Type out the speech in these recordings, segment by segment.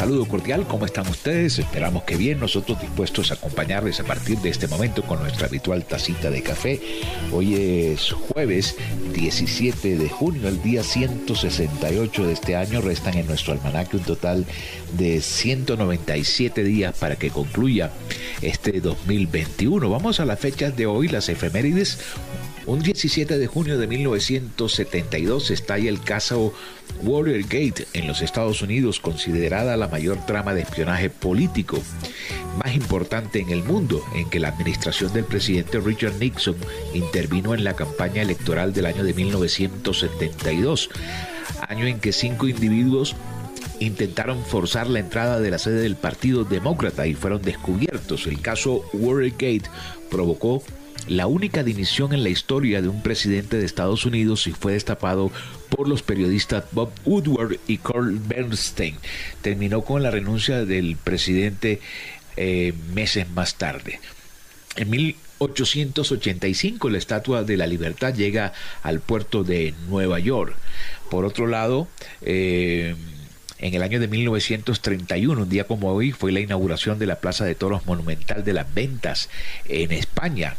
Saludo cordial, ¿cómo están ustedes? Esperamos que bien, nosotros dispuestos a acompañarles a partir de este momento con nuestra habitual tacita de café. Hoy es jueves 17 de junio, el día 168 de este año. Restan en nuestro almanaque un total de 197 días para que concluya este 2021. Vamos a las fechas de hoy, las efemérides. Un 17 de junio de 1972 estalla el caso Watergate en los Estados Unidos, considerada la mayor trama de espionaje político más importante en el mundo, en que la administración del presidente Richard Nixon intervino en la campaña electoral del año de 1972, año en que cinco individuos intentaron forzar la entrada de la sede del Partido Demócrata y fueron descubiertos. El caso Watergate provocó la única dimisión en la historia de un presidente de Estados Unidos y fue destapado por los periodistas Bob Woodward y Carl Bernstein. Terminó con la renuncia del presidente eh, meses más tarde. En 1885 la Estatua de la Libertad llega al puerto de Nueva York. Por otro lado, eh, en el año de 1931, un día como hoy, fue la inauguración de la Plaza de Toros Monumental de las Ventas en España.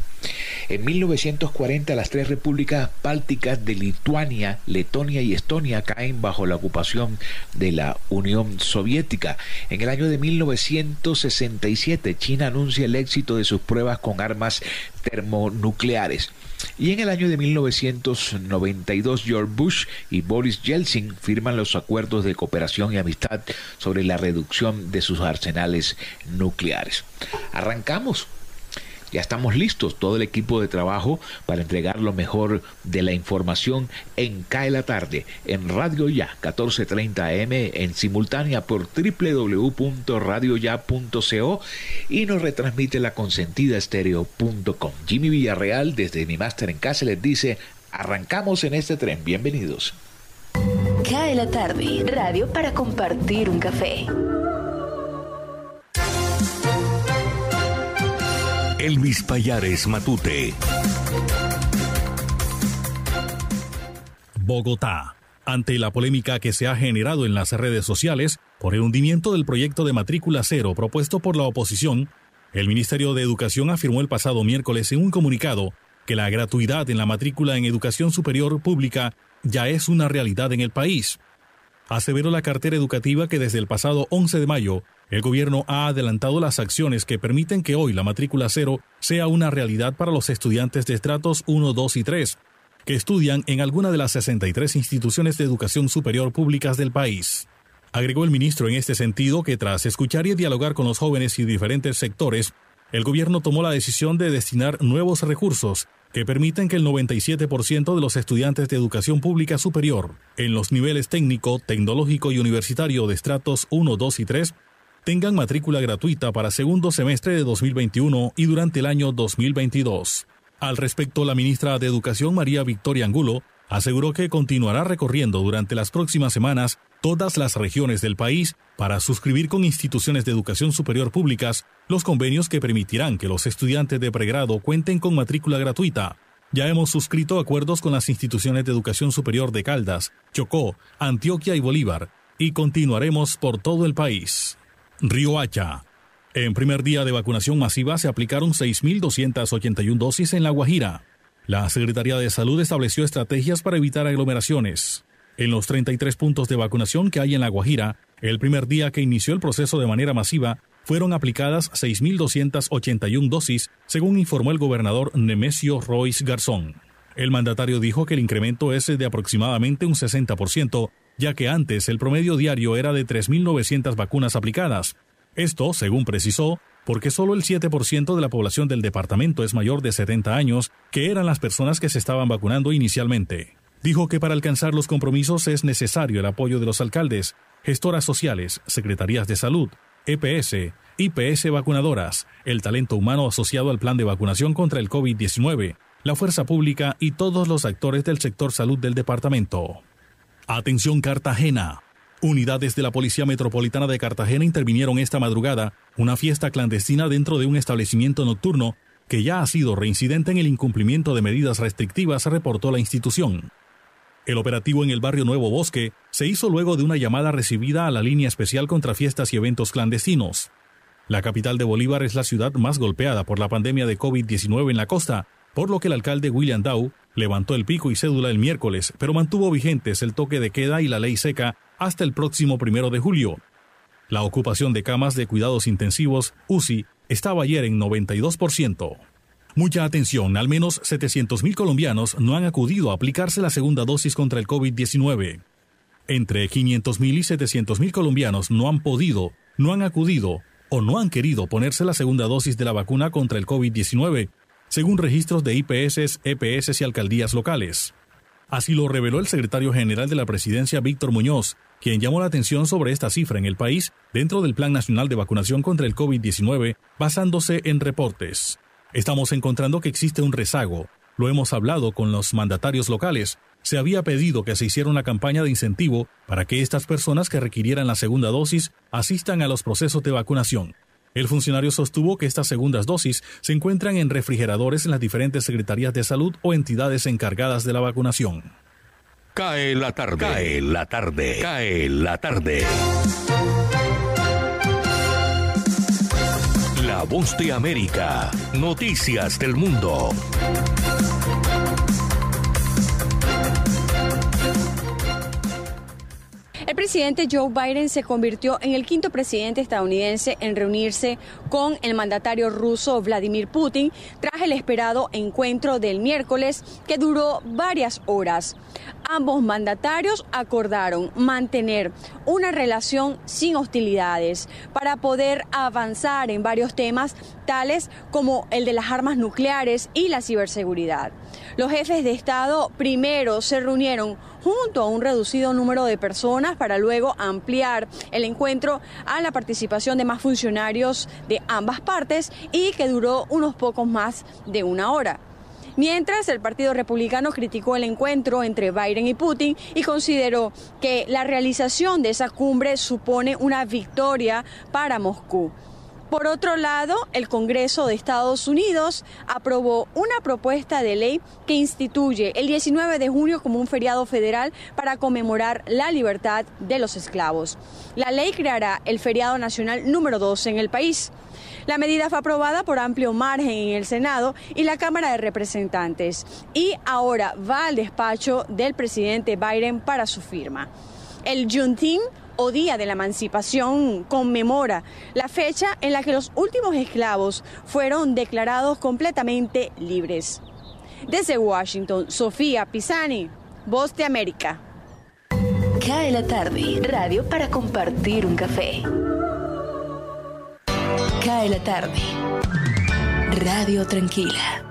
En 1940 las tres repúblicas bálticas de Lituania, Letonia y Estonia caen bajo la ocupación de la Unión Soviética. En el año de 1967 China anuncia el éxito de sus pruebas con armas termonucleares. Y en el año de 1992, George Bush y Boris Yeltsin firman los acuerdos de cooperación y amistad sobre la reducción de sus arsenales nucleares. Arrancamos. Ya estamos listos, todo el equipo de trabajo, para entregar lo mejor de la información en CAE la tarde, en Radio Ya, 1430 AM, en simultánea por www.radioya.co y nos retransmite la consentida estéreo.com. Jimmy Villarreal, desde mi máster en casa, les dice: arrancamos en este tren. Bienvenidos. CAE la tarde, radio para compartir un café. Elvis Payares Matute. Bogotá. Ante la polémica que se ha generado en las redes sociales por el hundimiento del proyecto de matrícula cero propuesto por la oposición, el Ministerio de Educación afirmó el pasado miércoles en un comunicado que la gratuidad en la matrícula en educación superior pública ya es una realidad en el país. Aseveró la cartera educativa que desde el pasado 11 de mayo el gobierno ha adelantado las acciones que permiten que hoy la matrícula cero sea una realidad para los estudiantes de estratos 1, 2 y 3, que estudian en alguna de las 63 instituciones de educación superior públicas del país. Agregó el ministro en este sentido que tras escuchar y dialogar con los jóvenes y diferentes sectores, el gobierno tomó la decisión de destinar nuevos recursos que permiten que el 97% de los estudiantes de educación pública superior en los niveles técnico, tecnológico y universitario de estratos 1, 2 y 3 tengan matrícula gratuita para segundo semestre de 2021 y durante el año 2022. Al respecto, la ministra de Educación María Victoria Angulo aseguró que continuará recorriendo durante las próximas semanas todas las regiones del país para suscribir con instituciones de educación superior públicas los convenios que permitirán que los estudiantes de pregrado cuenten con matrícula gratuita. Ya hemos suscrito acuerdos con las instituciones de educación superior de Caldas, Chocó, Antioquia y Bolívar, y continuaremos por todo el país. Río Hacha. En primer día de vacunación masiva se aplicaron 6.281 dosis en La Guajira. La Secretaría de Salud estableció estrategias para evitar aglomeraciones. En los 33 puntos de vacunación que hay en La Guajira, El primer día que inició el proceso de manera masiva, fueron aplicadas 6.281 dosis, según informó el gobernador Nemesio Royce Garzón. El mandatario dijo que el incremento es de aproximadamente un 60%, ya que antes el promedio diario era de 3.900 vacunas aplicadas. Esto, según precisó, porque solo el 7% de la población del departamento es mayor de 70 años, que eran las personas que se estaban vacunando inicialmente. Dijo que para alcanzar los compromisos es necesario el apoyo de los alcaldes, gestoras sociales, secretarías de salud, EPS, IPS vacunadoras, el talento humano asociado al plan de vacunación contra el COVID-19, la fuerza pública y todos los actores del sector salud del departamento. Atención Cartagena. Unidades de la Policía Metropolitana de Cartagena intervinieron esta madrugada una fiesta clandestina dentro de un establecimiento nocturno que ya ha sido reincidente en el incumplimiento de medidas restrictivas, reportó la institución. El operativo en el barrio Nuevo Bosque se hizo luego de una llamada recibida a la línea especial contra fiestas y eventos clandestinos. La capital de Bolívar es la ciudad más golpeada por la pandemia de COVID-19 en la costa, por lo que el alcalde William Dow levantó el pico y cédula el miércoles, pero mantuvo vigentes el toque de queda y la ley seca hasta el próximo primero de julio. La ocupación de camas de cuidados intensivos, UCI, estaba ayer en 92%. Mucha atención, al menos 700.000 colombianos no han acudido a aplicarse la segunda dosis contra el COVID-19. Entre 500.000 y 700.000 colombianos no han podido, no han acudido o no han querido ponerse la segunda dosis de la vacuna contra el COVID-19, según registros de IPS, EPS y alcaldías locales. Así lo reveló el secretario general de la presidencia Víctor Muñoz, quien llamó la atención sobre esta cifra en el país dentro del Plan Nacional de Vacunación contra el COVID-19, basándose en reportes. Estamos encontrando que existe un rezago. Lo hemos hablado con los mandatarios locales. Se había pedido que se hiciera una campaña de incentivo para que estas personas que requirieran la segunda dosis asistan a los procesos de vacunación. El funcionario sostuvo que estas segundas dosis se encuentran en refrigeradores en las diferentes secretarías de salud o entidades encargadas de la vacunación. Cae la tarde. Cae la tarde. Cae la tarde. La voz de América. Noticias del mundo. El presidente Joe Biden se convirtió en el quinto presidente estadounidense en reunirse con el mandatario ruso Vladimir Putin tras el esperado encuentro del miércoles que duró varias horas. Ambos mandatarios acordaron mantener una relación sin hostilidades para poder avanzar en varios temas tales como el de las armas nucleares y la ciberseguridad. Los jefes de Estado primero se reunieron junto a un reducido número de personas para luego ampliar el encuentro a la participación de más funcionarios de ambas partes y que duró unos pocos más de una hora. Mientras el Partido Republicano criticó el encuentro entre Biden y Putin y consideró que la realización de esa cumbre supone una victoria para Moscú. Por otro lado, el Congreso de Estados Unidos aprobó una propuesta de ley que instituye el 19 de junio como un feriado federal para conmemorar la libertad de los esclavos. La ley creará el feriado nacional número 2 en el país. La medida fue aprobada por amplio margen en el Senado y la Cámara de Representantes y ahora va al despacho del presidente Biden para su firma. El Juneteenth o Día de la Emancipación conmemora la fecha en la que los últimos esclavos fueron declarados completamente libres. Desde Washington, Sofía Pisani, Voz de América. Cae la tarde, radio para compartir un café. Cae la tarde, radio tranquila.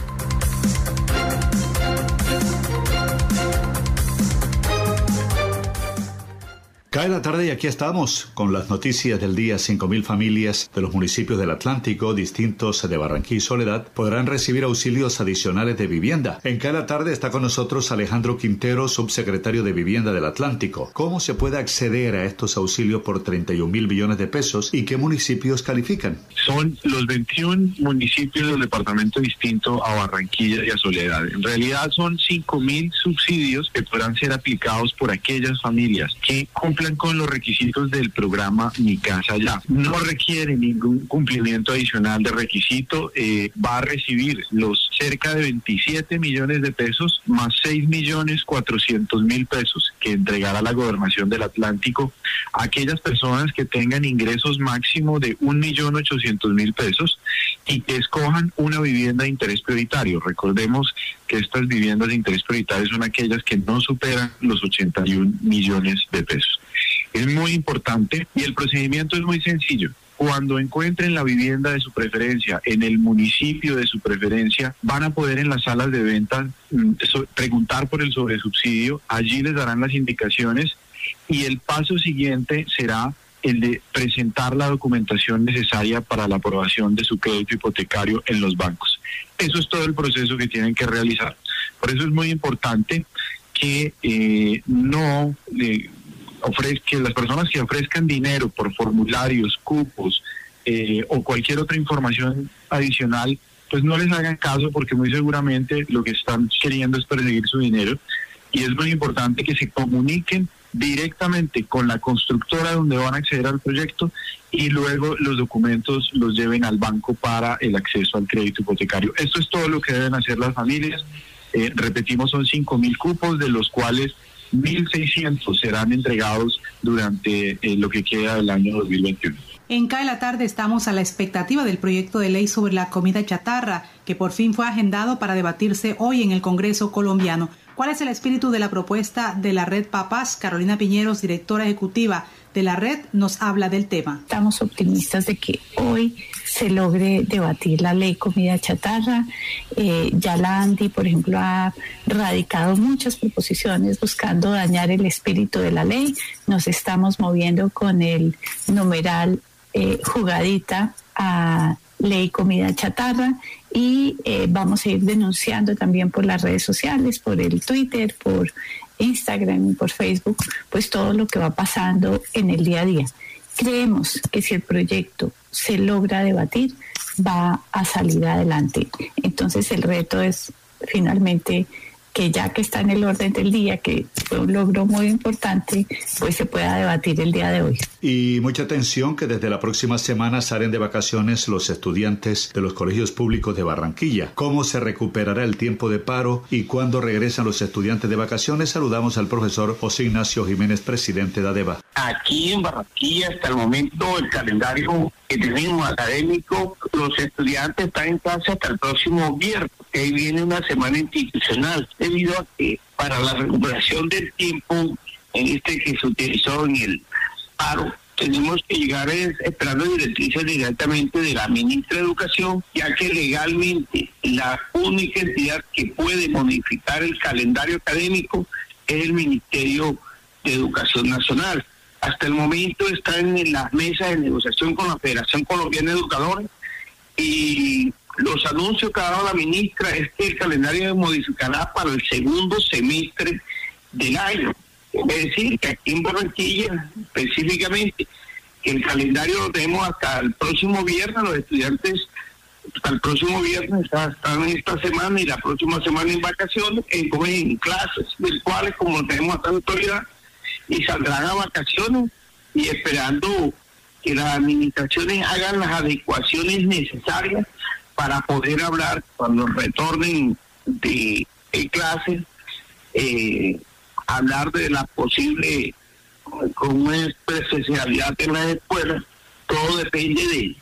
Cae la tarde y aquí estamos con las noticias del día. 5.000 familias de los municipios del Atlántico, distintos de Barranquilla y Soledad, podrán recibir auxilios adicionales de vivienda. En Cae la tarde está con nosotros Alejandro Quintero, subsecretario de Vivienda del Atlántico. ¿Cómo se puede acceder a estos auxilios por 31 mil millones de pesos y qué municipios califican? Son los 21 municipios del departamento distinto a Barranquilla y a Soledad. En realidad son 5.000 subsidios que podrán ser aplicados por aquellas familias que cumplen con los requisitos del programa Mi Casa Ya. No requiere ningún cumplimiento adicional de requisito. Eh, va a recibir los cerca de 27 millones de pesos más 6 millones 400 mil pesos que entregará la gobernación del Atlántico a aquellas personas que tengan ingresos máximo de 1 millón 800 mil pesos y que escojan una vivienda de interés prioritario. Recordemos que estas viviendas de interés prioritario son aquellas que no superan los 81 millones de pesos. Es muy importante y el procedimiento es muy sencillo. Cuando encuentren la vivienda de su preferencia en el municipio de su preferencia, van a poder en las salas de venta mm, preguntar por el sobresubsidio, allí les darán las indicaciones y el paso siguiente será el de presentar la documentación necesaria para la aprobación de su crédito hipotecario en los bancos. Eso es todo el proceso que tienen que realizar. Por eso es muy importante que eh, no eh, que las personas que ofrezcan dinero por formularios, cupos eh, o cualquier otra información adicional, pues no les hagan caso porque muy seguramente lo que están queriendo es perseguir su dinero y es muy importante que se comuniquen directamente con la constructora donde van a acceder al proyecto y luego los documentos los lleven al banco para el acceso al crédito hipotecario. Esto es todo lo que deben hacer las familias. Eh, repetimos, son 5 mil cupos, de los cuales 1.600 serán entregados durante eh, lo que queda del año 2021. En CAE la tarde estamos a la expectativa del proyecto de ley sobre la comida chatarra, que por fin fue agendado para debatirse hoy en el Congreso colombiano. ¿Cuál es el espíritu de la propuesta de la red Papás? Carolina Piñeros, directora ejecutiva de la red, nos habla del tema. Estamos optimistas de que hoy se logre debatir la ley comida chatarra. Eh, ya la ANDI, por ejemplo, ha radicado muchas proposiciones buscando dañar el espíritu de la ley. Nos estamos moviendo con el numeral eh, jugadita a ley comida chatarra y eh, vamos a ir denunciando también por las redes sociales, por el Twitter, por Instagram y por Facebook, pues todo lo que va pasando en el día a día. Creemos que si el proyecto se logra debatir, va a salir adelante. Entonces el reto es finalmente que ya que está en el orden del día, que fue un logro muy importante, pues se pueda debatir el día de hoy. Y mucha atención que desde la próxima semana salen de vacaciones los estudiantes de los colegios públicos de Barranquilla. ¿Cómo se recuperará el tiempo de paro y cuándo regresan los estudiantes de vacaciones? Saludamos al profesor José Ignacio Jiménez, presidente de ADEVA. Aquí en Barranquilla, hasta el momento, el calendario que tenemos académico, los estudiantes están en clase hasta el próximo viernes. Ahí viene una semana institucional, debido a que para la recuperación del tiempo en este que se utilizó en el paro, tenemos que llegar esperando directrices directamente de la ministra de Educación, ya que legalmente la única entidad que puede modificar el calendario académico es el Ministerio de Educación Nacional. Hasta el momento están en las mesas de negociación con la Federación Colombiana de Educadores y los anuncios que ha dado la ministra es que el calendario se modificará para el segundo semestre del año. Es decir, que aquí en Barranquilla, específicamente, que el calendario lo tenemos hasta el próximo viernes, los estudiantes hasta el próximo viernes están esta semana y la próxima semana en vacaciones, en, en clases virtuales como tenemos hasta la autoridad, y saldrán a vacaciones y esperando que las administraciones hagan las adecuaciones necesarias para poder hablar cuando retornen de, clases, eh, hablar de la posible con una especialidad en las escuelas, todo depende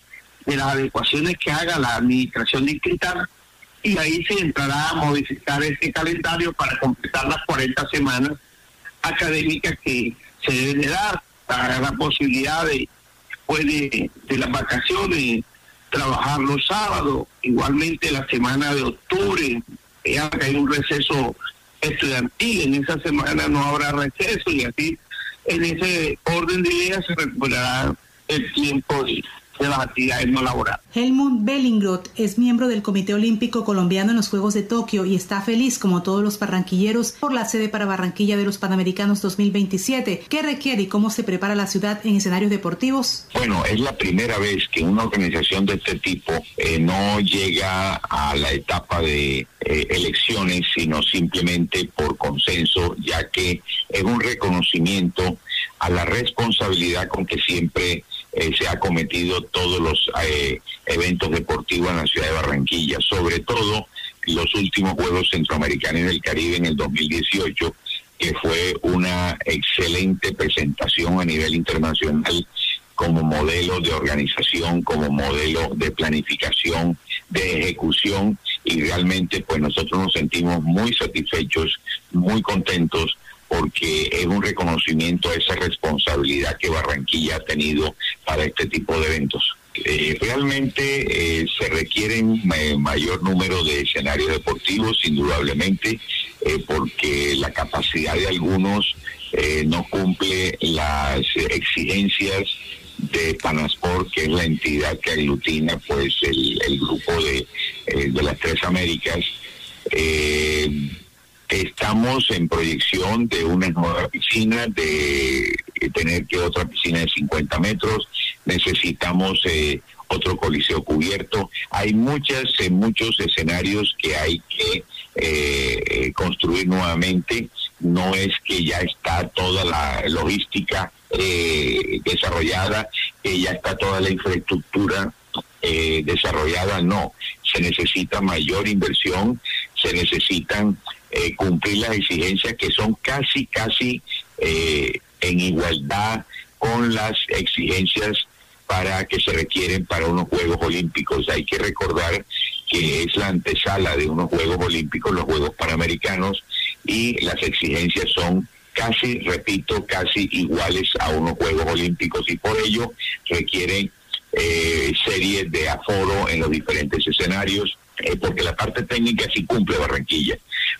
de, las adecuaciones que haga la administración distrital y ahí se entrará a modificar ese calendario para completar las 40 semanas académicas que se deben de dar, para la posibilidad de, después de, las vacaciones, trabajar los sábados, igualmente la semana de octubre, ya que hay un receso estudiantil, en esa semana no habrá receso y así en ese orden de ideas se recuperará el tiempo de las actividades no laborales. Helmut Bellingroth es miembro del Comité Olímpico Colombiano en los Juegos de Tokio y está feliz, como todos los barranquilleros, por la sede para Barranquilla de los Panamericanos 2027. ¿Qué requiere y cómo se prepara la ciudad en escenarios deportivos? Bueno, es la primera vez que una organización de este tipo eh, no llega a la etapa de eh, elecciones, sino simplemente por consenso, ya que es un reconocimiento a la responsabilidad con que siempre eh, se ha cometido todos los eh, eventos deportivos en la ciudad de Barranquilla, sobre todo los últimos Juegos Centroamericanos del Caribe en el 2018, que fue una excelente presentación a nivel internacional como modelo de organización, como modelo de planificación, de ejecución y realmente pues nosotros nos sentimos muy satisfechos, muy contentos porque es un reconocimiento a esa responsabilidad que Barranquilla ha tenido para este tipo de eventos. Eh, realmente eh, se requieren mayor número de escenarios deportivos, indudablemente, eh, porque la capacidad de algunos no cumple las exigencias de Panasport, que es la entidad que aglutina pues el, el grupo de, de las tres Américas. Estamos en proyección de una nueva piscina, de tener que otra piscina de 50 metros, necesitamos eh, otro coliseo cubierto. Hay muchas, eh, muchos escenarios que hay que eh, construir nuevamente. No es que ya está toda la logística desarrollada, que ya está toda la infraestructura desarrollada, no. Se necesita mayor inversión, se necesitan eh, cumplir las exigencias que son casi, casi eh, en igualdad con las exigencias para que se requieren para unos Juegos Olímpicos. Hay que recordar que es la antesala de unos Juegos Olímpicos, los Juegos Panamericanos, y las exigencias son casi, repito, casi iguales a unos Juegos Olímpicos y por ello requieren eh, series de aforo en los diferentes escenarios, porque la parte técnica sí cumple Barranquilla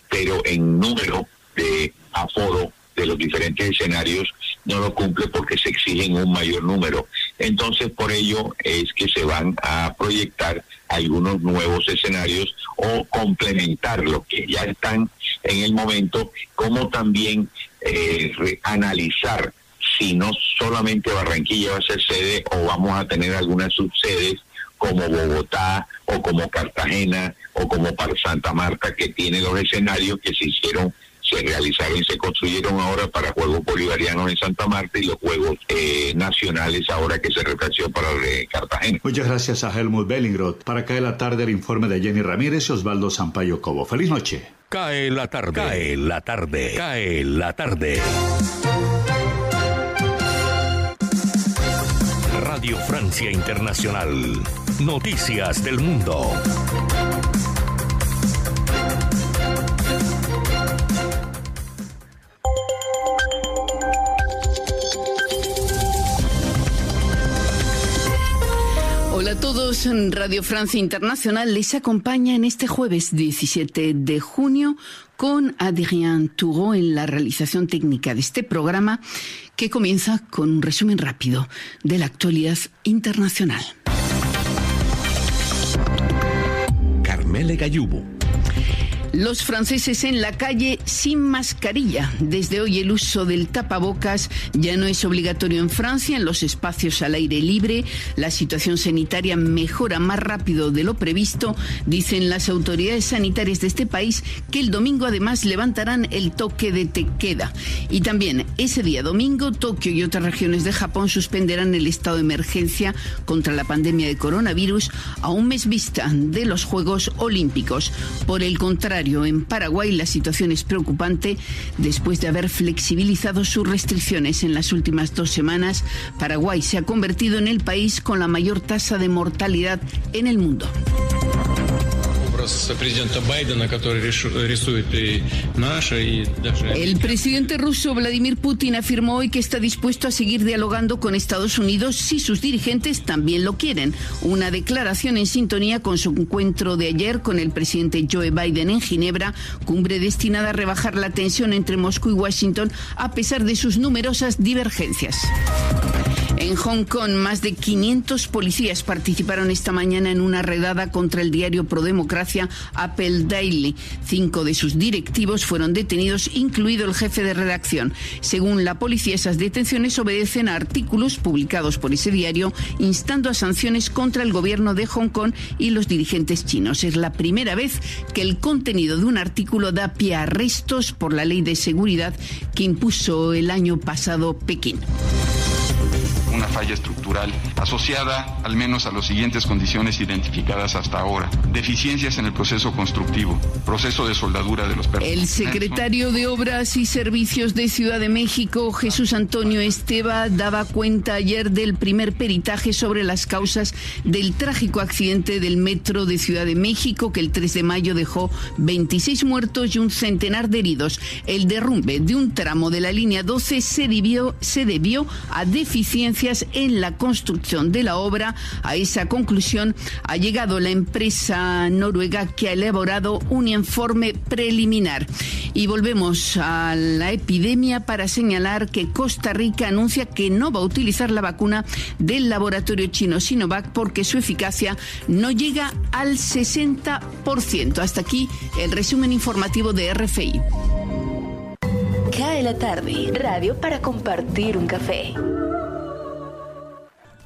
pero en número de aforo de los diferentes escenarios no lo cumple porque se exigen un mayor número. Entonces, por ello es que se van a proyectar algunos nuevos escenarios o complementar lo que ya están en el momento, como también eh, analizar si no solamente Barranquilla va a ser sede o vamos a tener algunas subsedes como Bogotá o como Cartagena o como para Santa Marta, que tiene los escenarios que se hicieron se realizaron y se construyeron ahora para Juegos Bolivarianos en Santa Marta y los Juegos eh, Nacionales ahora que se reflexió para Cartagena. Muchas gracias a Helmut Bellingroth. Para caer la tarde el informe de Jenny Ramírez y Osvaldo Sampaio Cobo. Feliz noche. Cae la tarde. Cae la tarde. Cae la tarde. Radio Francia Internacional. Noticias del Mundo. Hola a todos, Radio Francia Internacional les acompaña en este jueves 17 de junio con Adrien Toureau en la realización técnica de este programa que comienza con un resumen rápido de la actualidad internacional. Carmele Gallubo los franceses en la calle sin mascarilla. Desde hoy el uso del tapabocas ya no es obligatorio en Francia, en los espacios al aire libre. La situación sanitaria mejora más rápido de lo previsto, dicen las autoridades sanitarias de este país, que el domingo además levantarán el toque de tequeda. Y también ese día domingo, Tokio y otras regiones de Japón suspenderán el estado de emergencia contra la pandemia de coronavirus a un mes vista de los Juegos Olímpicos. Por el contrario, en Paraguay la situación es preocupante después de haber flexibilizado sus restricciones en las últimas dos semanas. Paraguay se ha convertido en el país con la mayor tasa de mortalidad en el mundo. El presidente ruso Vladimir Putin afirmó hoy que está dispuesto a seguir dialogando con Estados Unidos si sus dirigentes también lo quieren. Una declaración en sintonía con su encuentro de ayer con el presidente Joe Biden en Ginebra, cumbre destinada a rebajar la tensión entre Moscú y Washington a pesar de sus numerosas divergencias. En Hong Kong, más de 500 policías participaron esta mañana en una redada contra el diario Prodemocracia Apple Daily. Cinco de sus directivos fueron detenidos, incluido el jefe de redacción. Según la policía, esas detenciones obedecen a artículos publicados por ese diario instando a sanciones contra el gobierno de Hong Kong y los dirigentes chinos. Es la primera vez que el contenido de un artículo da pie a arrestos por la ley de seguridad que impuso el año pasado Pekín falla estructural asociada al menos a las siguientes condiciones identificadas hasta ahora. Deficiencias en el proceso constructivo, proceso de soldadura de los El secretario de Obras y Servicios de Ciudad de México, Jesús Antonio Esteba, daba cuenta ayer del primer peritaje sobre las causas del trágico accidente del metro de Ciudad de México que el 3 de mayo dejó 26 muertos y un centenar de heridos. El derrumbe de un tramo de la línea 12 se debió, se debió a deficiencias en la construcción de la obra. A esa conclusión ha llegado la empresa noruega que ha elaborado un informe preliminar. Y volvemos a la epidemia para señalar que Costa Rica anuncia que no va a utilizar la vacuna del laboratorio chino Sinovac porque su eficacia no llega al 60%. Hasta aquí el resumen informativo de RFI. Cae la tarde, radio para compartir un café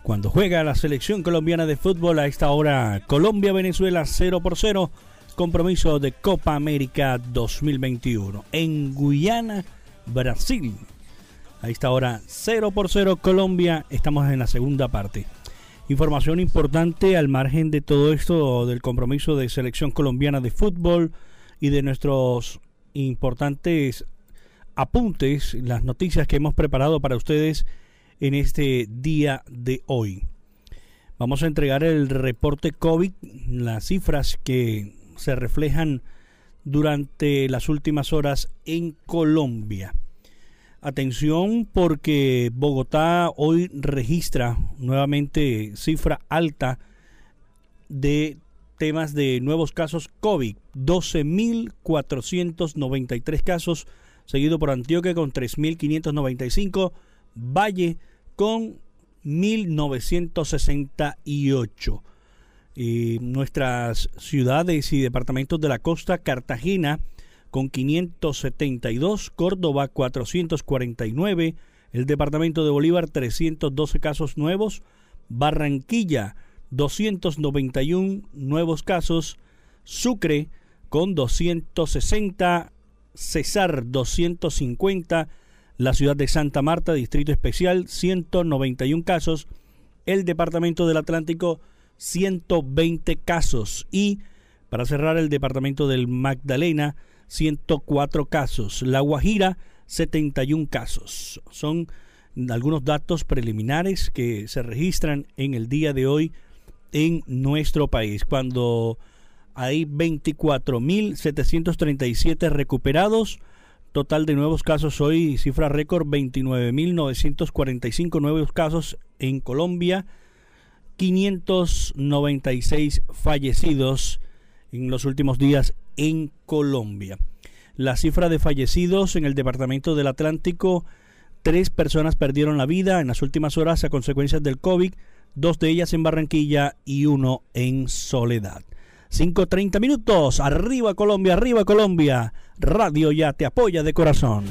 cuando juega la selección colombiana de fútbol a esta hora Colombia-Venezuela 0 por 0, compromiso de Copa América 2021. En Guyana, Brasil. A esta hora 0 por 0 Colombia, estamos en la segunda parte. Información importante al margen de todo esto del compromiso de selección colombiana de fútbol y de nuestros importantes apuntes, las noticias que hemos preparado para ustedes en este día de hoy. Vamos a entregar el reporte COVID, las cifras que se reflejan durante las últimas horas en Colombia. Atención porque Bogotá hoy registra nuevamente cifra alta de temas de nuevos casos COVID. 12.493 casos, seguido por Antioquia con 3.595 Valle con 1968. Y nuestras ciudades y departamentos de la costa, Cartagena con 572, Córdoba 449, el departamento de Bolívar 312 casos nuevos, Barranquilla 291 nuevos casos, Sucre con 260, Cesar 250, la ciudad de Santa Marta, Distrito Especial, 191 casos, el Departamento del Atlántico, 120 casos. Y, para cerrar, el Departamento del Magdalena, 104 casos, La Guajira, 71 casos. Son algunos datos preliminares que se registran en el día de hoy en nuestro país, cuando hay 24.737 recuperados, Total de nuevos casos hoy, cifra récord, 29.945 nuevos casos en Colombia, 596 fallecidos en los últimos días en Colombia. La cifra de fallecidos en el Departamento del Atlántico, tres personas perdieron la vida en las últimas horas a consecuencias del COVID, dos de ellas en Barranquilla y uno en Soledad. 5.30 minutos. Arriba Colombia, arriba Colombia. Radio ya te apoya de corazón.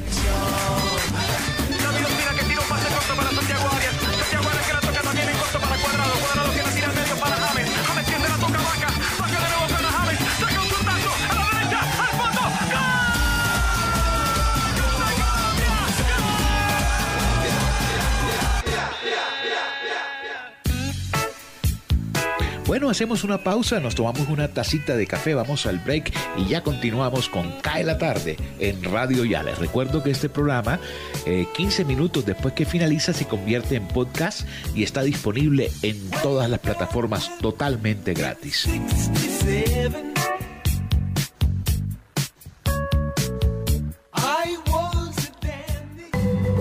Bueno, hacemos una pausa, nos tomamos una tacita de café, vamos al break y ya continuamos con Cae la tarde en Radio Ya. Les recuerdo que este programa, eh, 15 minutos después que finaliza, se convierte en podcast y está disponible en todas las plataformas totalmente gratis.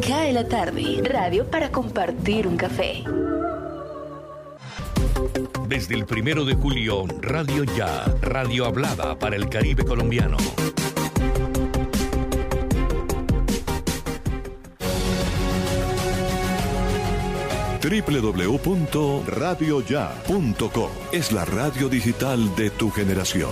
Cae la tarde, radio para compartir un café. Desde el primero de julio, Radio Ya, radio hablada para el Caribe colombiano. www.radioya.com es la radio digital de tu generación.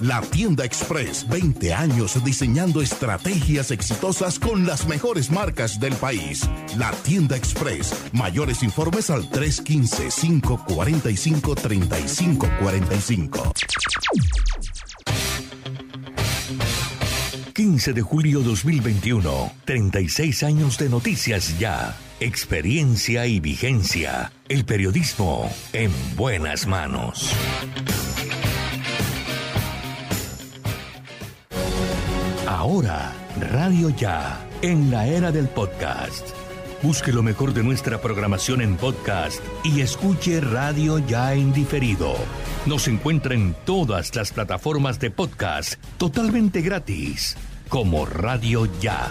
La tienda express, 20 años diseñando estrategias exitosas con las mejores marcas del país. La tienda express, mayores informes al 315 545 3545. 15 de julio 2021, 36 años de noticias ya, experiencia y vigencia, el periodismo en buenas manos. Ahora, Radio Ya, en la era del podcast. Busque lo mejor de nuestra programación en podcast y escuche Radio Ya en diferido. Nos encuentra en todas las plataformas de podcast totalmente gratis, como Radio Ya.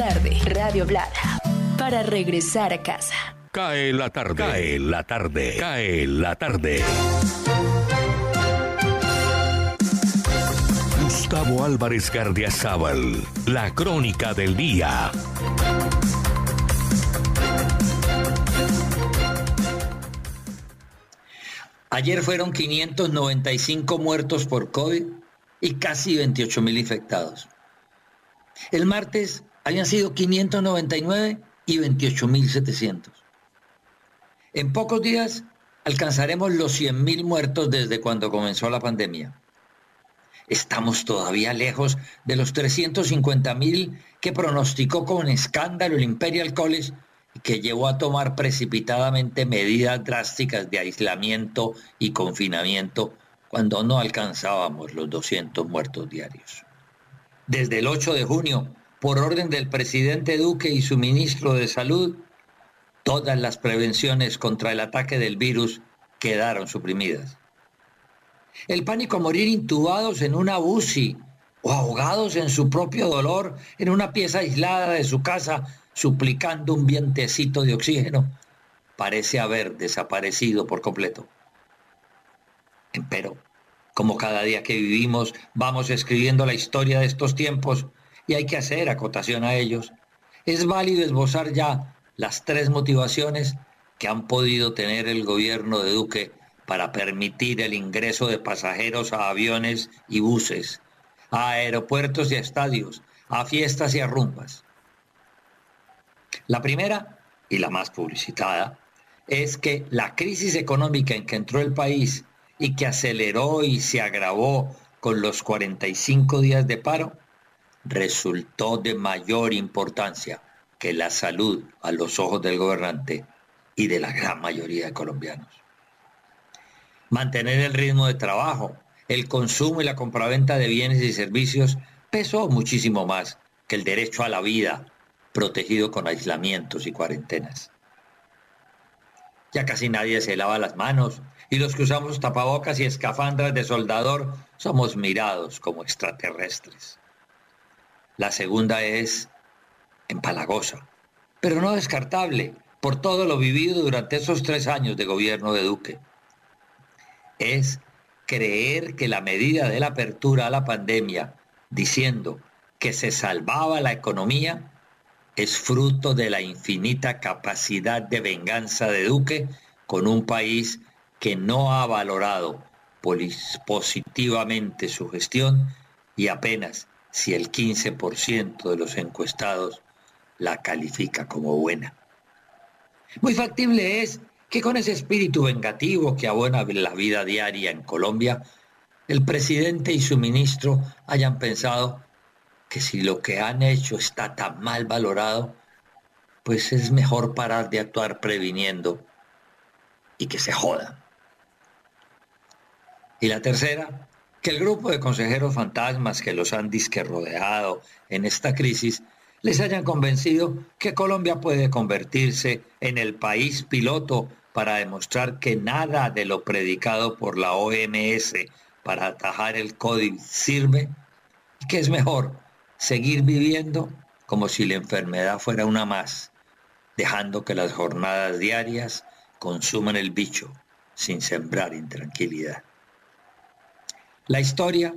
Tarde, Radio Blada, para regresar a casa. Cae la tarde, cae la tarde, cae la tarde. Gustavo Álvarez Gardiazabal, la crónica del día. Ayer fueron 595 muertos por COVID y casi 28 mil infectados. El martes habían sido 599 y 28 mil 700. En pocos días alcanzaremos los 100 mil muertos desde cuando comenzó la pandemia. Estamos todavía lejos de los 350 mil que pronosticó con escándalo el Imperial College y que llevó a tomar precipitadamente medidas drásticas de aislamiento y confinamiento cuando no alcanzábamos los 200 muertos diarios. Desde el 8 de junio, por orden del presidente Duque y su ministro de Salud, todas las prevenciones contra el ataque del virus quedaron suprimidas. El pánico a morir intubados en una UCI o ahogados en su propio dolor en una pieza aislada de su casa suplicando un vientecito de oxígeno parece haber desaparecido por completo. Empero, como cada día que vivimos vamos escribiendo la historia de estos tiempos y hay que hacer acotación a ellos, es válido esbozar ya las tres motivaciones que han podido tener el gobierno de Duque para permitir el ingreso de pasajeros a aviones y buses, a aeropuertos y a estadios, a fiestas y a rumbas. La primera, y la más publicitada, es que la crisis económica en que entró el país y que aceleró y se agravó con los 45 días de paro, resultó de mayor importancia que la salud a los ojos del gobernante y de la gran mayoría de colombianos. Mantener el ritmo de trabajo, el consumo y la compraventa de bienes y servicios pesó muchísimo más que el derecho a la vida, protegido con aislamientos y cuarentenas. Ya casi nadie se lava las manos y los que usamos tapabocas y escafandras de soldador somos mirados como extraterrestres. La segunda es empalagosa, pero no descartable por todo lo vivido durante esos tres años de gobierno de Duque. Es creer que la medida de la apertura a la pandemia, diciendo que se salvaba la economía, es fruto de la infinita capacidad de venganza de Duque con un país que no ha valorado positivamente su gestión y apenas si el 15% de los encuestados la califica como buena. Muy factible es que con ese espíritu vengativo que abona la vida diaria en Colombia, el presidente y su ministro hayan pensado que si lo que han hecho está tan mal valorado, pues es mejor parar de actuar previniendo y que se jodan. Y la tercera, que el grupo de consejeros fantasmas que los han disque rodeado en esta crisis les hayan convencido que Colombia puede convertirse en el país piloto para demostrar que nada de lo predicado por la OMS para atajar el COVID sirve y que es mejor seguir viviendo como si la enfermedad fuera una más, dejando que las jornadas diarias consuman el bicho sin sembrar intranquilidad. La historia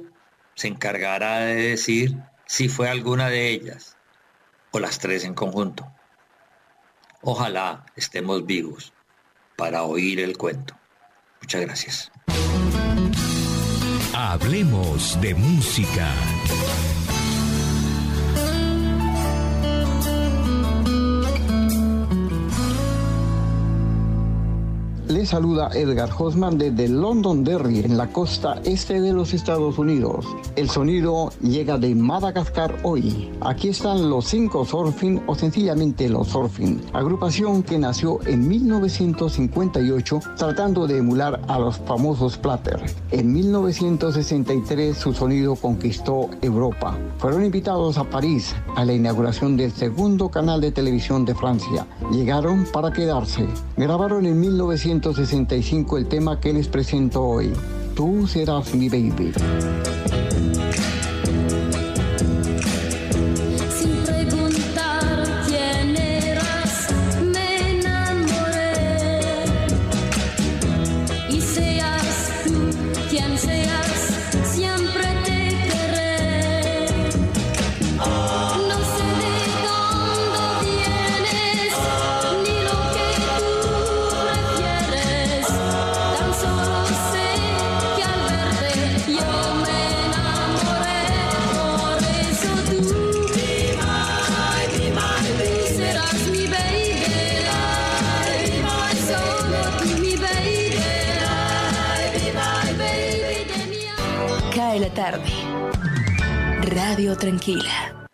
se encargará de decir si fue alguna de ellas o las tres en conjunto. Ojalá estemos vivos para oír el cuento. Muchas gracias. Hablemos de música. Le saluda Edgar Hosman desde Londonderry, en la costa este de los Estados Unidos. El sonido llega de Madagascar hoy. Aquí están los cinco Surfing o sencillamente los Surfing, agrupación que nació en 1958 tratando de emular a los famosos Platter. En 1963 su sonido conquistó Europa. Fueron invitados a París a la inauguración del segundo canal de televisión de Francia. Llegaron para quedarse. Grabaron en 1963 165 el tema que les presento hoy. Tú serás mi baby. Tranquila.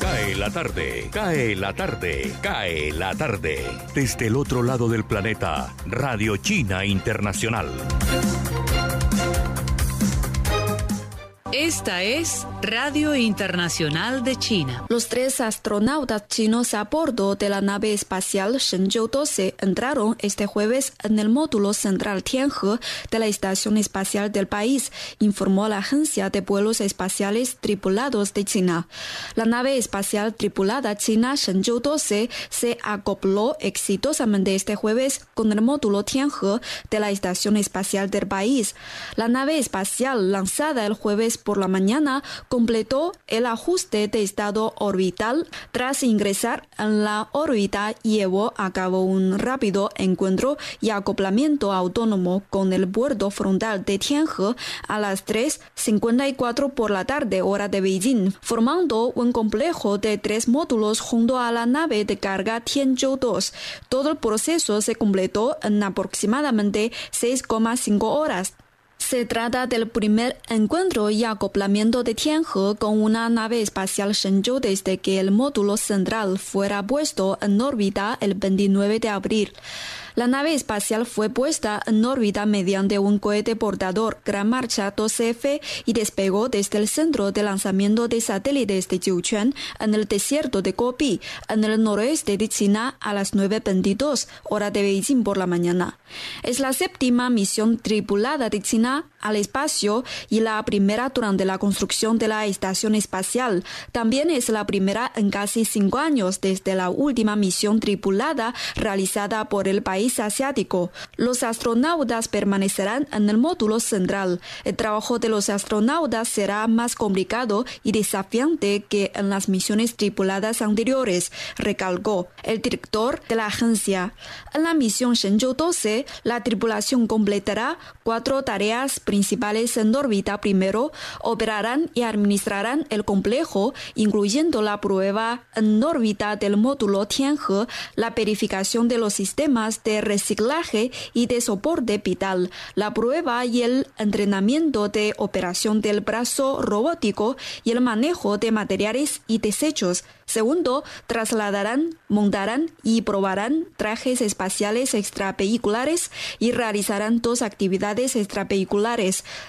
Cae la tarde, cae la tarde, cae la tarde. Desde el otro lado del planeta, Radio China Internacional. Esta es Radio Internacional de China. Los tres astronautas chinos a bordo de la nave espacial Shenzhou 12 entraron este jueves en el módulo central Tianhe de la Estación Espacial del país, informó la Agencia de Vuelos Espaciales Tripulados de China. La nave espacial tripulada china Shenzhou 12 se acopló exitosamente este jueves con el módulo Tianhe de la Estación Espacial del país. La nave espacial lanzada el jueves por la mañana completó el ajuste de estado orbital. Tras ingresar en la órbita, llevó a cabo un rápido encuentro y acoplamiento autónomo con el puerto frontal de Tianhe a las 3.54 por la tarde hora de Beijing, formando un complejo de tres módulos junto a la nave de carga Tianzhou 2. Todo el proceso se completó en aproximadamente 6,5 horas. Se trata del primer encuentro y acoplamiento de Tianhe con una nave espacial Shenzhou desde que el módulo central fuera puesto en órbita el 29 de abril. La nave espacial fue puesta en órbita mediante un cohete portador Gran Marcha 12F y despegó desde el centro de lanzamiento de satélites de Jiuquan en el desierto de Gobi, en el noroeste de China, a las 9.22 hora de Beijing por la mañana. Es la séptima misión tripulada de China al espacio y la primera durante la construcción de la estación espacial. También es la primera en casi cinco años desde la última misión tripulada realizada por el país asiático. Los astronautas permanecerán en el módulo central. El trabajo de los astronautas será más complicado y desafiante que en las misiones tripuladas anteriores, recalcó el director de la agencia. En la misión Shenzhou 12, la tripulación completará cuatro tareas principales en órbita. Primero, operarán y administrarán el complejo, incluyendo la prueba en órbita del módulo Tianhe, la verificación de los sistemas de reciclaje y de soporte vital, la prueba y el entrenamiento de operación del brazo robótico y el manejo de materiales y desechos. Segundo, trasladarán, montarán y probarán trajes espaciales extravehiculares y realizarán dos actividades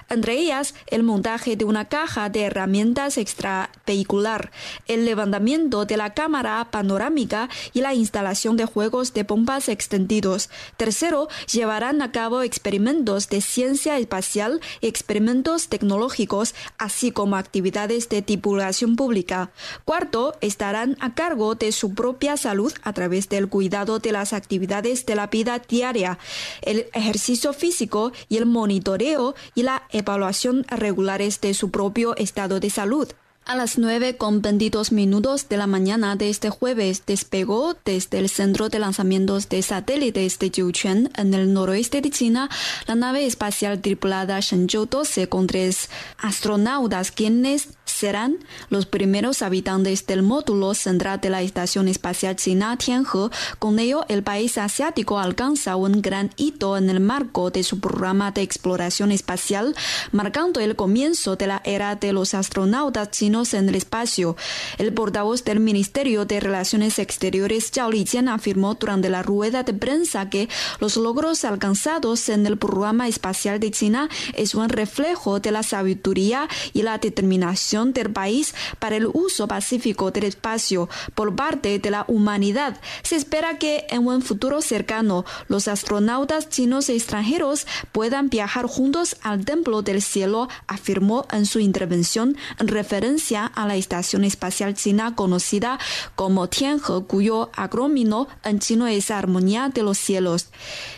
entre ellas el montaje de una caja de herramientas extravehicular, el levantamiento de la cámara panorámica y la instalación de juegos de pompas extendidos. Tercero, llevarán a cabo experimentos de ciencia espacial y experimentos tecnológicos, así como actividades de divulgación pública. Cuarto, estarán a cargo de su propia salud a través del cuidado de las actividades de la vida diaria, el ejercicio físico y el monitoreo y la evaluación regulares de su propio estado de salud. A las 9 con 22 minutos de la mañana de este jueves despegó desde el centro de lanzamientos de satélites de Jiuquan en el noroeste de China la nave espacial tripulada Shenzhou 12 con tres astronautas quienes serán los primeros habitantes del módulo central de la Estación Espacial China Tianhe. Con ello, el país asiático alcanza un gran hito en el marco de su programa de exploración espacial, marcando el comienzo de la era de los astronautas chinos en el espacio. El portavoz del Ministerio de Relaciones Exteriores, Zhao Lijian, afirmó durante la rueda de prensa que los logros alcanzados en el programa espacial de China es un reflejo de la sabiduría y la determinación del país para el uso pacífico del espacio por parte de la humanidad. Se espera que en un futuro cercano los astronautas chinos e extranjeros puedan viajar juntos al Templo del Cielo, afirmó en su intervención en referencia a la estación espacial china conocida como Tianhe, cuyo acrónimo en chino es Armonía de los Cielos.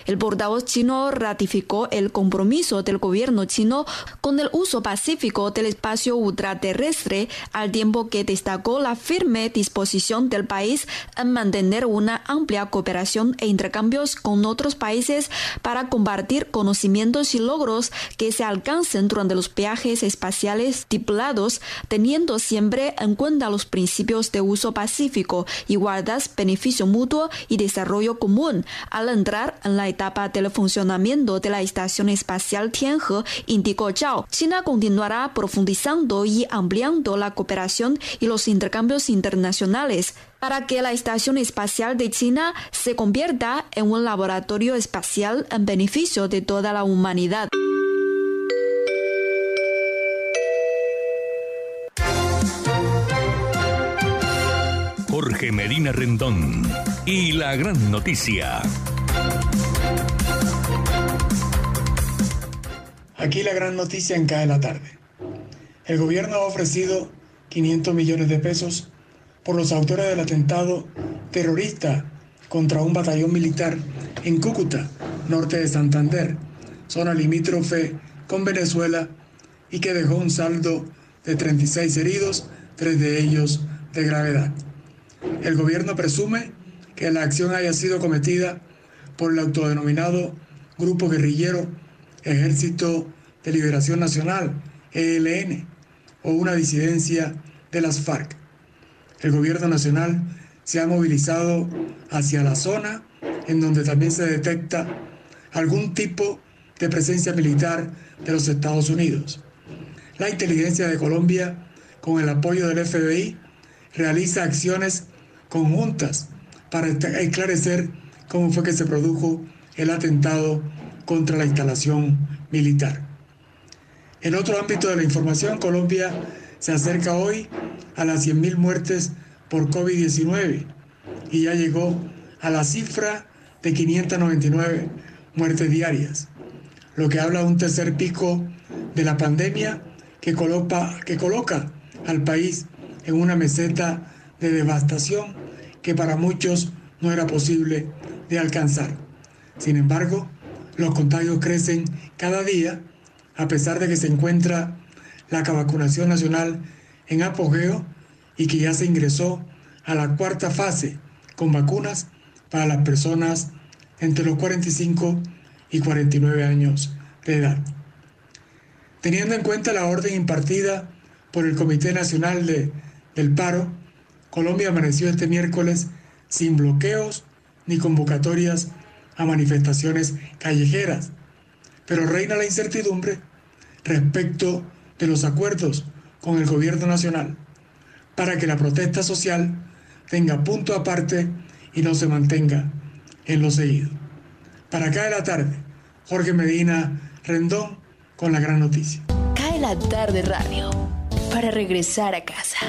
El portavoz chino ratificó el compromiso del gobierno chino con el uso pacífico del espacio ultraterrestre, al tiempo que destacó la firme disposición del país en mantener una amplia cooperación e intercambios con otros países para compartir conocimientos y logros que se alcancen durante los viajes espaciales estipulados, teniendo siempre en cuenta los principios de uso pacífico, igualdad, beneficio mutuo y desarrollo común. Al entrar en la etapa del funcionamiento de la Estación Espacial Tianhe, indicó Zhao, China continuará profundizando y ampliando la cooperación y los intercambios internacionales para que la Estación Espacial de China se convierta en un laboratorio espacial en beneficio de toda la humanidad. Jorge Medina Rendón y la gran noticia. Aquí la gran noticia en CAE la tarde. El gobierno ha ofrecido 500 millones de pesos por los autores del atentado terrorista contra un batallón militar en Cúcuta, norte de Santander, zona limítrofe con Venezuela, y que dejó un saldo de 36 heridos, tres de ellos de gravedad. El gobierno presume que la acción haya sido cometida por el autodenominado Grupo Guerrillero Ejército de Liberación Nacional, ELN, o una disidencia de las FARC. El gobierno nacional se ha movilizado hacia la zona en donde también se detecta algún tipo de presencia militar de los Estados Unidos. La inteligencia de Colombia, con el apoyo del FBI, realiza acciones conjuntas para esclarecer cómo fue que se produjo el atentado contra la instalación militar. En otro ámbito de la información, Colombia se acerca hoy a las 100.000 muertes por COVID-19 y ya llegó a la cifra de 599 muertes diarias, lo que habla de un tercer pico de la pandemia que coloca, que coloca al país en una meseta de devastación que para muchos no era posible de alcanzar. Sin embargo, los contagios crecen cada día a pesar de que se encuentra la vacunación nacional en apogeo y que ya se ingresó a la cuarta fase con vacunas para las personas entre los 45 y 49 años de edad. Teniendo en cuenta la orden impartida por el Comité Nacional de, del Paro, Colombia amaneció este miércoles sin bloqueos ni convocatorias a manifestaciones callejeras, pero reina la incertidumbre respecto de los acuerdos con el gobierno nacional para que la protesta social tenga punto aparte y no se mantenga en lo seguido. Para de la tarde, Jorge Medina Rendón con la gran noticia. Cae la tarde radio para regresar a casa.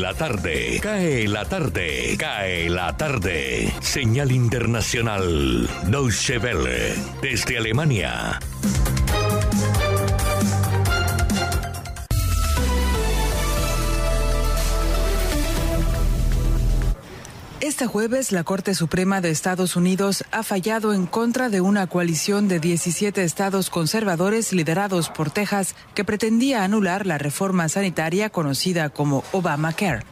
La tarde, cae la tarde, cae la tarde. Señal internacional, Deutsche Welle, desde Alemania. Este jueves, la Corte Suprema de Estados Unidos ha fallado en contra de una coalición de 17 estados conservadores liderados por Texas que pretendía anular la reforma sanitaria conocida como Obamacare.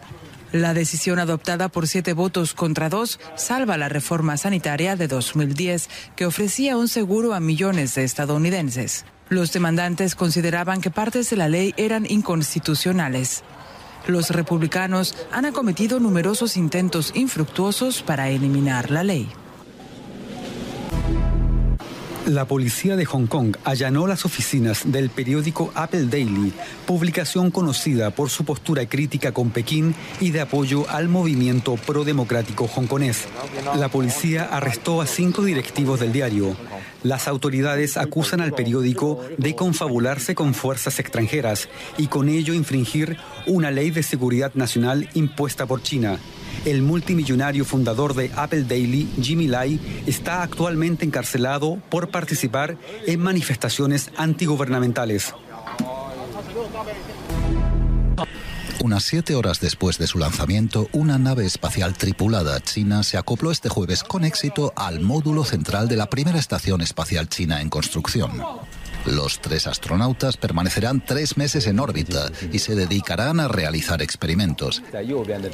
La decisión adoptada por siete votos contra dos salva la reforma sanitaria de 2010 que ofrecía un seguro a millones de estadounidenses. Los demandantes consideraban que partes de la ley eran inconstitucionales. Los republicanos han acometido numerosos intentos infructuosos para eliminar la ley. La policía de Hong Kong allanó las oficinas del periódico Apple Daily, publicación conocida por su postura crítica con Pekín y de apoyo al movimiento pro-democrático hongkonés. La policía arrestó a cinco directivos del diario. Las autoridades acusan al periódico de confabularse con fuerzas extranjeras y con ello infringir una ley de seguridad nacional impuesta por China. El multimillonario fundador de Apple Daily, Jimmy Lai, está actualmente encarcelado por participar en manifestaciones antigubernamentales. Unas siete horas después de su lanzamiento, una nave espacial tripulada china se acopló este jueves con éxito al módulo central de la primera estación espacial china en construcción. Los tres astronautas permanecerán tres meses en órbita y se dedicarán a realizar experimentos.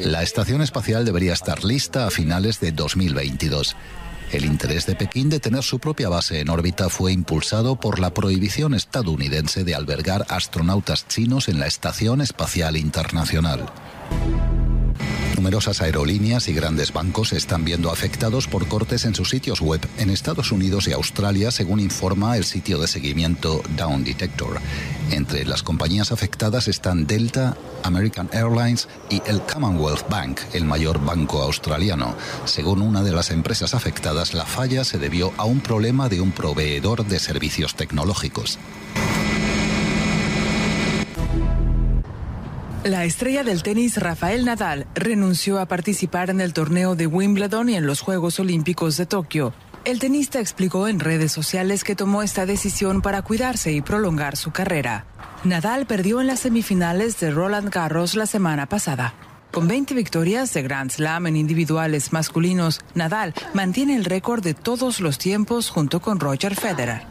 La estación espacial debería estar lista a finales de 2022. El interés de Pekín de tener su propia base en órbita fue impulsado por la prohibición estadounidense de albergar astronautas chinos en la Estación Espacial Internacional. Numerosas aerolíneas y grandes bancos están viendo afectados por cortes en sus sitios web en Estados Unidos y Australia, según informa el sitio de seguimiento Down Detector. Entre las compañías afectadas están Delta, American Airlines y el Commonwealth Bank, el mayor banco australiano. Según una de las empresas afectadas, la falla se debió a un problema de un proveedor de servicios tecnológicos. La estrella del tenis Rafael Nadal renunció a participar en el torneo de Wimbledon y en los Juegos Olímpicos de Tokio. El tenista explicó en redes sociales que tomó esta decisión para cuidarse y prolongar su carrera. Nadal perdió en las semifinales de Roland Garros la semana pasada. Con 20 victorias de Grand Slam en individuales masculinos, Nadal mantiene el récord de todos los tiempos junto con Roger Federer.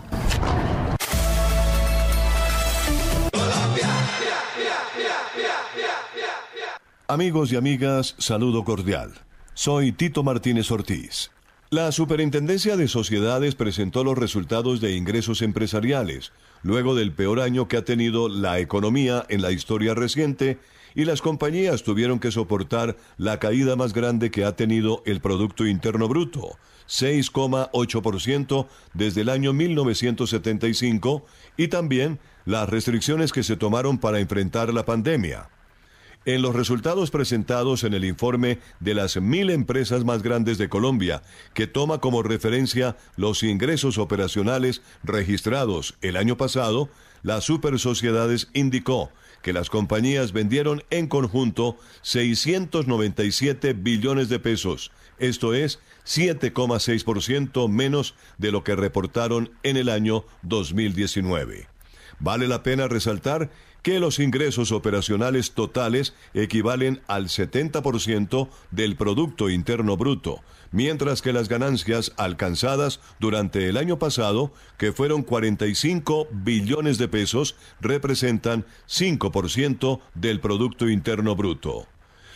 Amigos y amigas, saludo cordial. Soy Tito Martínez Ortiz. La Superintendencia de Sociedades presentó los resultados de ingresos empresariales, luego del peor año que ha tenido la economía en la historia reciente, y las compañías tuvieron que soportar la caída más grande que ha tenido el Producto Interno Bruto, 6,8% desde el año 1975, y también las restricciones que se tomaron para enfrentar la pandemia. En los resultados presentados en el informe de las mil empresas más grandes de Colombia, que toma como referencia los ingresos operacionales registrados el año pasado, las super sociedades indicó que las compañías vendieron en conjunto 697 billones de pesos, esto es 7,6% menos de lo que reportaron en el año 2019. Vale la pena resaltar que los ingresos operacionales totales equivalen al 70% del Producto Interno Bruto, mientras que las ganancias alcanzadas durante el año pasado, que fueron 45 billones de pesos, representan 5% del Producto Interno Bruto.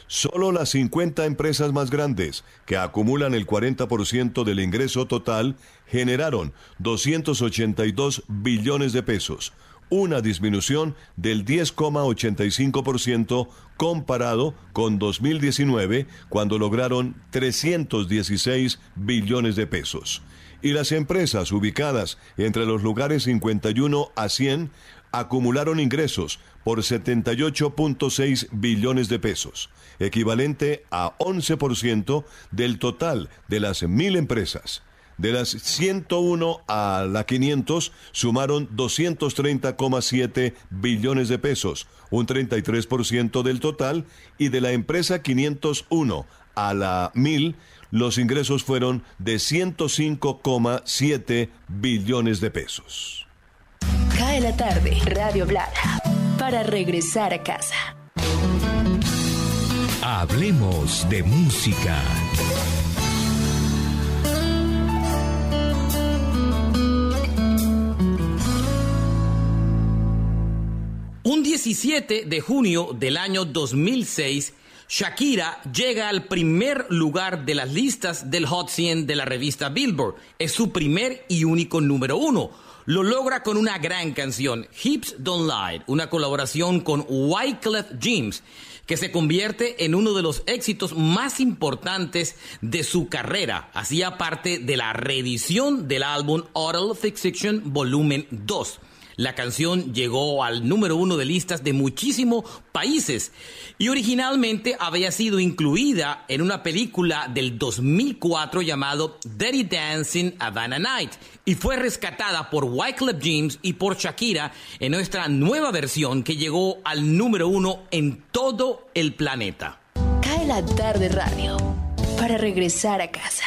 Solo las 50 empresas más grandes, que acumulan el 40% del ingreso total, generaron 282 billones de pesos, una disminución del 10,85% comparado con 2019, cuando lograron 316 billones de pesos. Y las empresas ubicadas entre los lugares 51 a 100 acumularon ingresos por 78.6 billones de pesos, equivalente a 11% del total de las mil empresas. De las 101 a la 500 sumaron 230,7 billones de pesos, un 33% del total, y de la empresa 501 a la 1000 los ingresos fueron de 105,7 billones de pesos. Cae la tarde, Radio Blada, para regresar a casa. Hablemos de música. 17 de junio del año 2006, Shakira llega al primer lugar de las listas del Hot 100 de la revista Billboard. Es su primer y único número uno. Lo logra con una gran canción, Hips Don't Lie, una colaboración con Wyclef James, que se convierte en uno de los éxitos más importantes de su carrera. Hacía parte de la reedición del álbum Oral Fiction Volumen 2. La canción llegó al número uno de listas de muchísimos países y originalmente había sido incluida en una película del 2004 llamado Dirty Dancing Havana Night y fue rescatada por Wyclef James y por Shakira en nuestra nueva versión que llegó al número uno en todo el planeta. Cae la tarde radio para regresar a casa.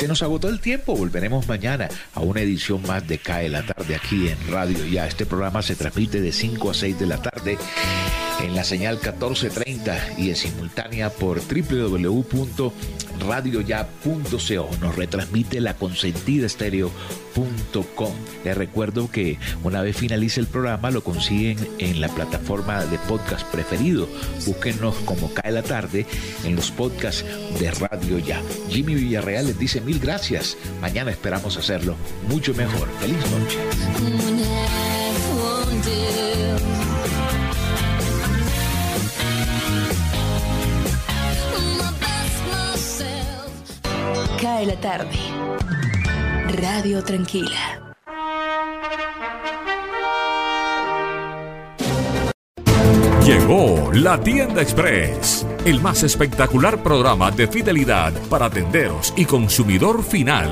Se nos agotó el tiempo, volveremos mañana a una edición más de Cae la tarde aquí en Radio Ya. Este programa se transmite de 5 a 6 de la tarde en la señal 1430 y en simultánea por www.radioya.co. Nos retransmite la consentida estéreo.com. Les recuerdo que una vez finalice el programa lo consiguen en la plataforma de podcast preferido. Búsquenos como Cae la tarde en los podcasts de Radio Ya. Jimmy Villarreal les dice mil gracias. Mañana esperamos hacerlo mucho mejor. Feliz noche. Cae la tarde. Radio Tranquila. Llegó la Tienda Express, el más espectacular programa de fidelidad para tenderos y consumidor final.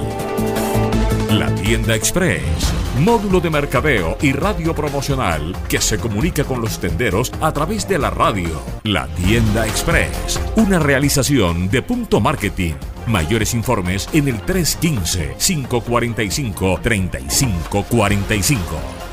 La Tienda Express, módulo de mercadeo y radio promocional que se comunica con los tenderos a través de la radio. La Tienda Express, una realización de Punto Marketing. Mayores informes en el 315 545 3545.